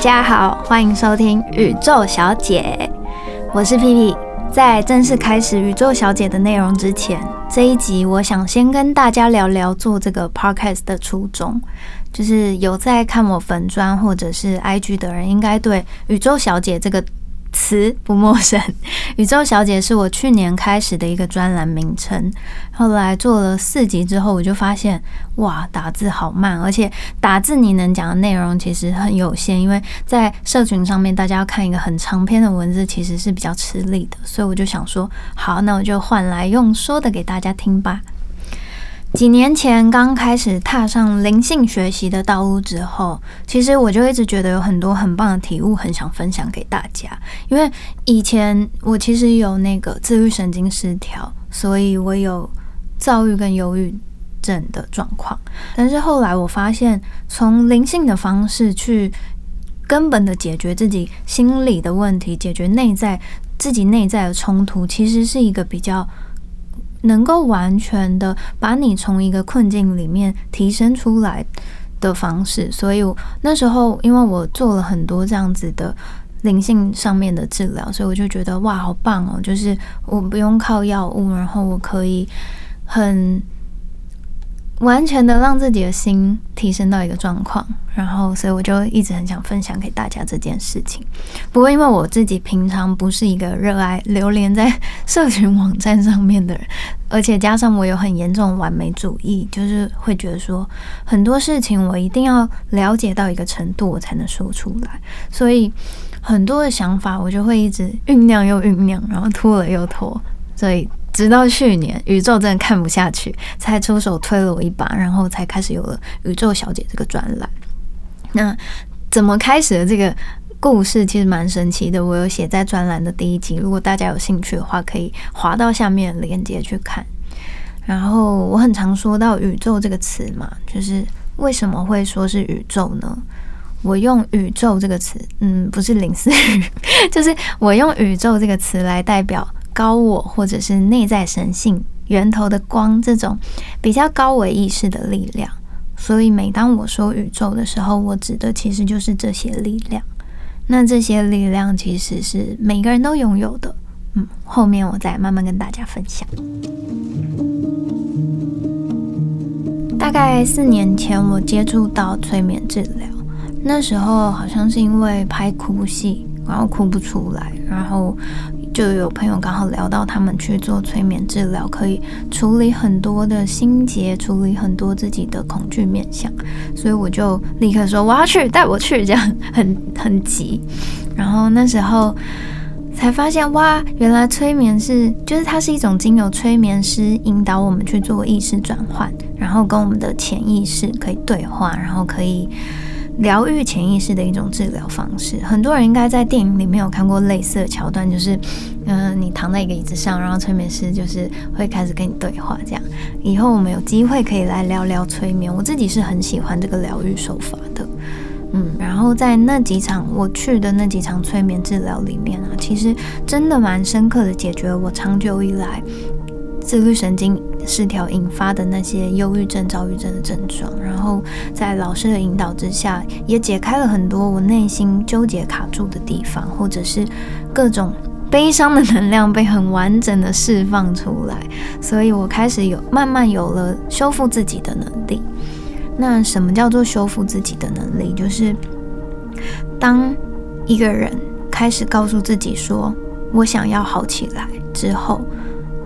大家好，欢迎收听宇宙小姐，我是屁屁。在正式开始宇宙小姐的内容之前，这一集我想先跟大家聊聊做这个 podcast 的初衷。就是有在看我粉砖或者是 IG 的人，应该对宇宙小姐这个。词不陌生，宇宙小姐是我去年开始的一个专栏名称。后来做了四集之后，我就发现，哇，打字好慢，而且打字你能讲的内容其实很有限，因为在社群上面，大家要看一个很长篇的文字，其实是比较吃力的。所以我就想说，好，那我就换来用说的给大家听吧。几年前刚开始踏上灵性学习的道路之后，其实我就一直觉得有很多很棒的体悟，很想分享给大家。因为以前我其实有那个自律神经失调，所以我有躁郁跟忧郁症的状况。但是后来我发现，从灵性的方式去根本的解决自己心理的问题，解决内在自己内在的冲突，其实是一个比较。能够完全的把你从一个困境里面提升出来的方式，所以那时候因为我做了很多这样子的灵性上面的治疗，所以我就觉得哇，好棒哦！就是我不用靠药物，然后我可以很。完全的让自己的心提升到一个状况，然后，所以我就一直很想分享给大家这件事情。不过，因为我自己平常不是一个热爱流连在社群网站上面的人，而且加上我有很严重完美主义，就是会觉得说很多事情我一定要了解到一个程度，我才能说出来。所以很多的想法我就会一直酝酿又酝酿，然后拖了又拖，所以。直到去年，宇宙真的看不下去，才出手推了我一把，然后才开始有了宇宙小姐这个专栏。那怎么开始的这个故事其实蛮神奇的，我有写在专栏的第一集，如果大家有兴趣的话，可以滑到下面链接去看。然后我很常说到宇宙这个词嘛，就是为什么会说是宇宙呢？我用宇宙这个词，嗯，不是林思雨，就是我用宇宙这个词来代表。高我或者是内在神性源头的光，这种比较高维意识的力量。所以每当我说宇宙的时候，我指的其实就是这些力量。那这些力量其实是每个人都拥有的。嗯，后面我再慢慢跟大家分享。大概四年前，我接触到催眠治疗，那时候好像是因为拍哭戏，然后哭不出来，然后。就有朋友刚好聊到，他们去做催眠治疗，可以处理很多的心结，处理很多自己的恐惧面相，所以我就立刻说我要去，带我去，这样很很急。然后那时候才发现，哇，原来催眠是，就是它是一种经由催眠师引导我们去做意识转换，然后跟我们的潜意识可以对话，然后可以。疗愈潜意识的一种治疗方式，很多人应该在电影里面有看过类似的桥段，就是，嗯，你躺在一个椅子上，然后催眠师就是会开始跟你对话，这样。以后我们有机会可以来聊聊催眠，我自己是很喜欢这个疗愈手法的，嗯。然后在那几场我去的那几场催眠治疗里面啊，其实真的蛮深刻的解决了我长久以来自律神经。失调引发的那些忧郁症、躁郁症的症状，然后在老师的引导之下，也解开了很多我内心纠结卡住的地方，或者是各种悲伤的能量被很完整的释放出来，所以我开始有慢慢有了修复自己的能力。那什么叫做修复自己的能力？就是当一个人开始告诉自己说“我想要好起来”之后。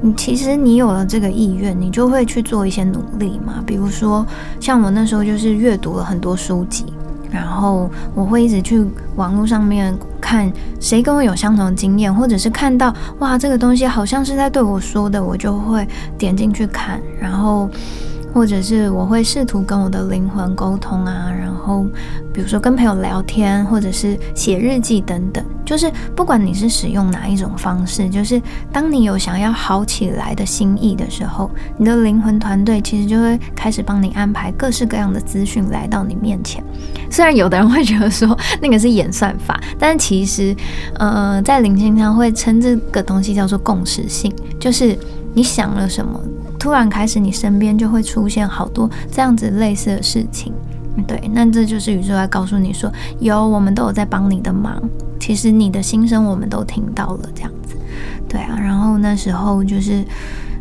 你其实你有了这个意愿，你就会去做一些努力嘛。比如说，像我那时候就是阅读了很多书籍，然后我会一直去网络上面看谁跟我有相同经验，或者是看到哇这个东西好像是在对我说的，我就会点进去看，然后。或者是我会试图跟我的灵魂沟通啊，然后比如说跟朋友聊天，或者是写日记等等，就是不管你是使用哪一种方式，就是当你有想要好起来的心意的时候，你的灵魂团队其实就会开始帮你安排各式各样的资讯来到你面前。虽然有的人会觉得说那个是演算法，但其实呃，在灵性上会称这个东西叫做共识性，就是你想了什么。突然开始，你身边就会出现好多这样子类似的事情，对，那这就是宇宙在告诉你说，有我们都有在帮你的忙，其实你的心声我们都听到了，这样子。对啊，然后那时候就是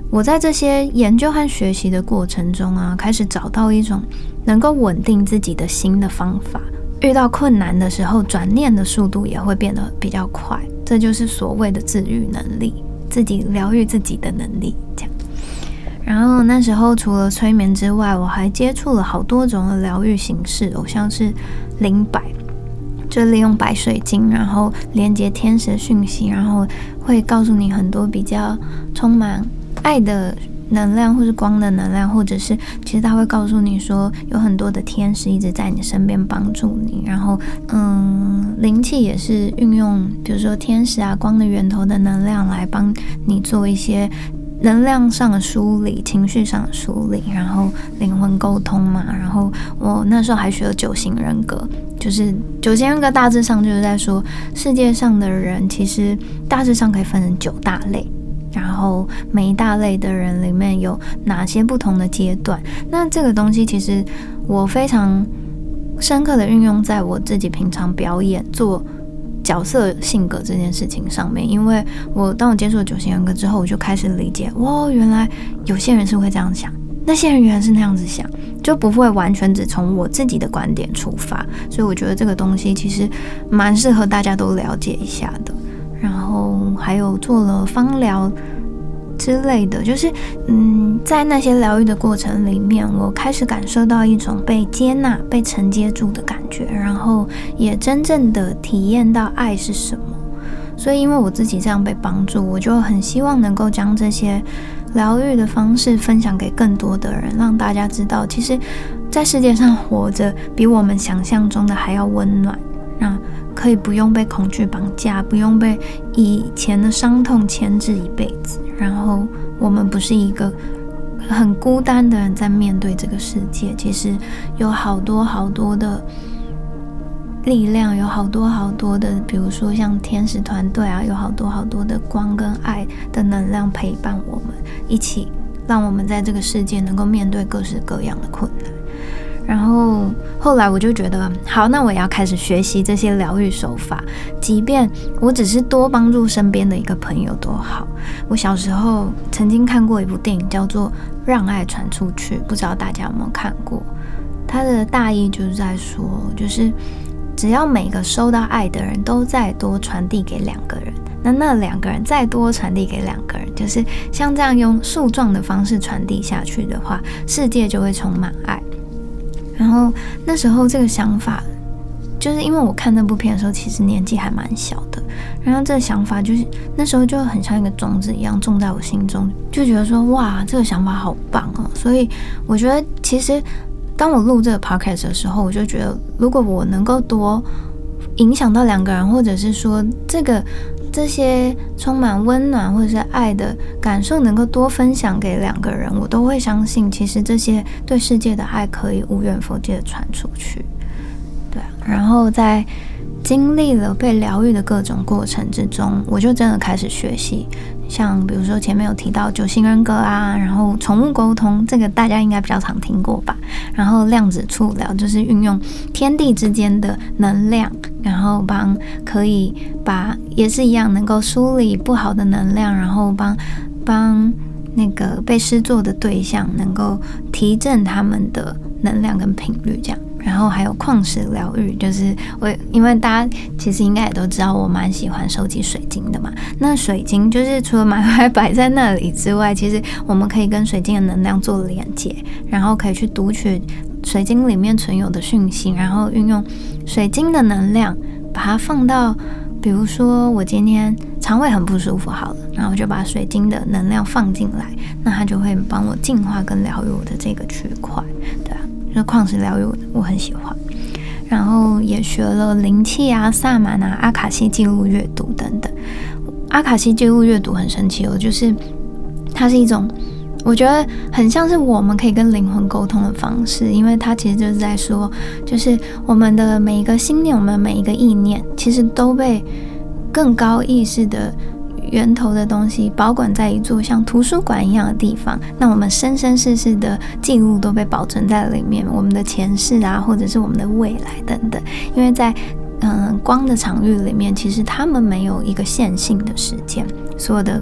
我在这些研究和学习的过程中啊，开始找到一种能够稳定自己的心的方法。遇到困难的时候，转念的速度也会变得比较快。这就是所谓的自愈能力，自己疗愈自己的能力。这样。然后那时候除了催眠之外，我还接触了好多种的疗愈形式，哦，像是灵摆，就利用白水晶，然后连接天使讯息，然后会告诉你很多比较充满爱的。能量，或是光的能量，或者是其实他会告诉你说，有很多的天使一直在你身边帮助你。然后，嗯，灵气也是运用，比如说天使啊、光的源头的能量来帮你做一些能量上的梳理、情绪上的梳理，然后灵魂沟通嘛。然后我那时候还学了九型人格，就是九型人格大致上就是在说，世界上的人其实大致上可以分成九大类。然后每一大类的人里面有哪些不同的阶段？那这个东西其实我非常深刻的运用在我自己平常表演做角色性格这件事情上面。因为我当我接触了九型人格之后，我就开始理解，哇，原来有些人是会这样想，那些人原来是那样子想，就不会完全只从我自己的观点出发。所以我觉得这个东西其实蛮适合大家都了解一下的。然后还有做了芳疗之类的，就是嗯，在那些疗愈的过程里面，我开始感受到一种被接纳、被承接住的感觉，然后也真正的体验到爱是什么。所以，因为我自己这样被帮助，我就很希望能够将这些疗愈的方式分享给更多的人，让大家知道，其实，在世界上活着比我们想象中的还要温暖。那可以不用被恐惧绑架，不用被以前的伤痛牵制一辈子。然后我们不是一个很孤单的人在面对这个世界，其实有好多好多的力量，有好多好多的，比如说像天使团队啊，有好多好多的光跟爱的能量陪伴我们，一起让我们在这个世界能够面对各式各样的困难。然后后来我就觉得，好，那我也要开始学习这些疗愈手法，即便我只是多帮助身边的一个朋友多好。我小时候曾经看过一部电影，叫做《让爱传出去》，不知道大家有没有看过？它的大意就是在说，就是只要每个收到爱的人都再多传递给两个人，那那两个人再多传递给两个人，就是像这样用树状的方式传递下去的话，世界就会充满爱。然后那时候这个想法，就是因为我看那部片的时候，其实年纪还蛮小的。然后这个想法就是那时候就很像一个种子一样种在我心中，就觉得说哇，这个想法好棒哦。所以我觉得，其实当我录这个 podcast 的时候，我就觉得，如果我能够多影响到两个人，或者是说这个。这些充满温暖或者是爱的感受，能够多分享给两个人，我都会相信，其实这些对世界的爱可以无远弗届的传出去。对，然后在经历了被疗愈的各种过程之中，我就真的开始学习。像比如说前面有提到九型人格啊，然后宠物沟通，这个大家应该比较常听过吧。然后量子触疗就是运用天地之间的能量，然后帮可以把也是一样能够梳理不好的能量，然后帮帮那个被施作的对象能够提振他们的能量跟频率，这样。然后还有矿石疗愈，就是我，因为大家其实应该也都知道，我蛮喜欢收集水晶的嘛。那水晶就是除了买回来摆在那里之外，其实我们可以跟水晶的能量做连接，然后可以去读取水晶里面存有的讯息，然后运用水晶的能量，把它放到，比如说我今天肠胃很不舒服，好了，然后就把水晶的能量放进来，那它就会帮我净化跟疗愈我的这个区块，对啊。就矿石疗愈，我很喜欢，然后也学了灵气啊、萨满啊、阿卡西记录阅读等等。阿卡西记录阅读很神奇哦，就是它是一种我觉得很像是我们可以跟灵魂沟通的方式，因为它其实就是在说，就是我们的每一个心念，我们每一个意念，其实都被更高意识的源头的东西保管在一座像图书馆一样的地方，那我们生生世世的记录都被保存在里面，我们的前世啊，或者是我们的未来等等。因为在嗯光的场域里面，其实他们没有一个线性的时间，所有的。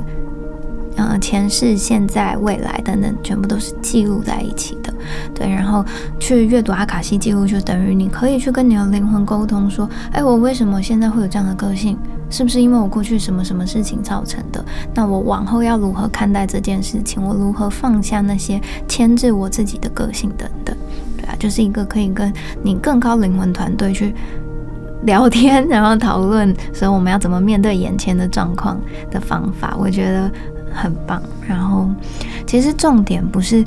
呃，前世、现在、未来等等，全部都是记录在一起的。对，然后去阅读阿卡西记录，就等于你可以去跟你的灵魂沟通，说：“哎，我为什么现在会有这样的个性？是不是因为我过去什么什么事情造成的？那我往后要如何看待这件事情？我如何放下那些牵制我自己的个性等等？对啊，就是一个可以跟你更高灵魂团队去聊天，然后讨论，所以我们要怎么面对眼前的状况的方法。我觉得。很棒，然后其实重点不是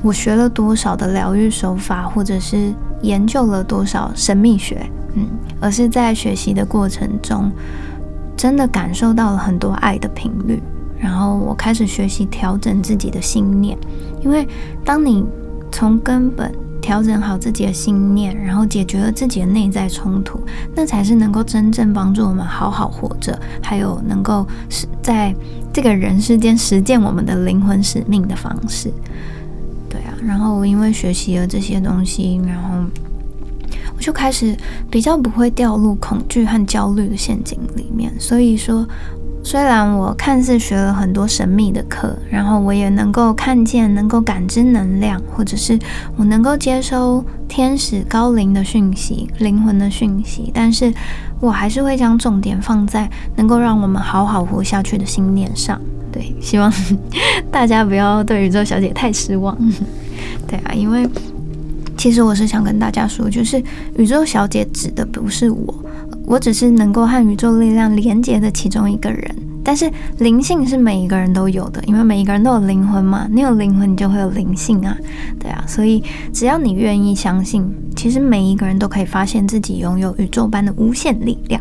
我学了多少的疗愈手法，或者是研究了多少神秘学，嗯，而是在学习的过程中，真的感受到了很多爱的频率，然后我开始学习调整自己的心念，因为当你从根本。调整好自己的心念，然后解决了自己的内在冲突，那才是能够真正帮助我们好好活着，还有能够是在这个人世间实践我们的灵魂使命的方式。对啊，然后因为学习了这些东西，然后我就开始比较不会掉入恐惧和焦虑的陷阱里面。所以说。虽然我看似学了很多神秘的课，然后我也能够看见、能够感知能量，或者是我能够接收天使高灵的讯息、灵魂的讯息，但是我还是会将重点放在能够让我们好好活下去的心念上。对，希望大家不要对宇宙小姐太失望。对啊，因为其实我是想跟大家说，就是宇宙小姐指的不是我。我只是能够和宇宙力量连接的其中一个人，但是灵性是每一个人都有的，因为每一个人都有灵魂嘛。你有灵魂，你就会有灵性啊，对啊。所以只要你愿意相信，其实每一个人都可以发现自己拥有宇宙般的无限力量。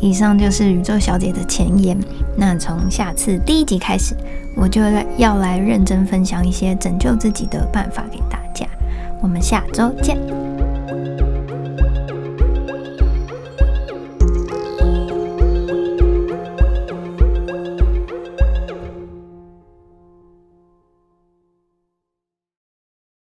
以上就是宇宙小姐的前言。那从下次第一集开始，我就要来认真分享一些拯救自己的办法给大家。我们下周见。